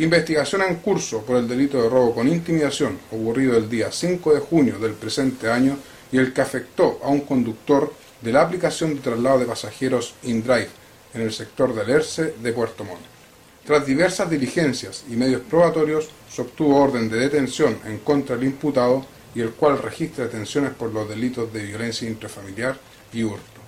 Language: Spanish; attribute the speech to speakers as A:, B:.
A: Investigación en curso por el delito de robo con intimidación ocurrido el día 5 de junio del presente año y el que afectó a un conductor de la aplicación de traslado de pasajeros InDrive en el sector del ERCE de Puerto Montt. Tras diversas diligencias y medios probatorios, se obtuvo orden de detención en contra del imputado y el cual registra detenciones por los delitos de violencia intrafamiliar y hurto.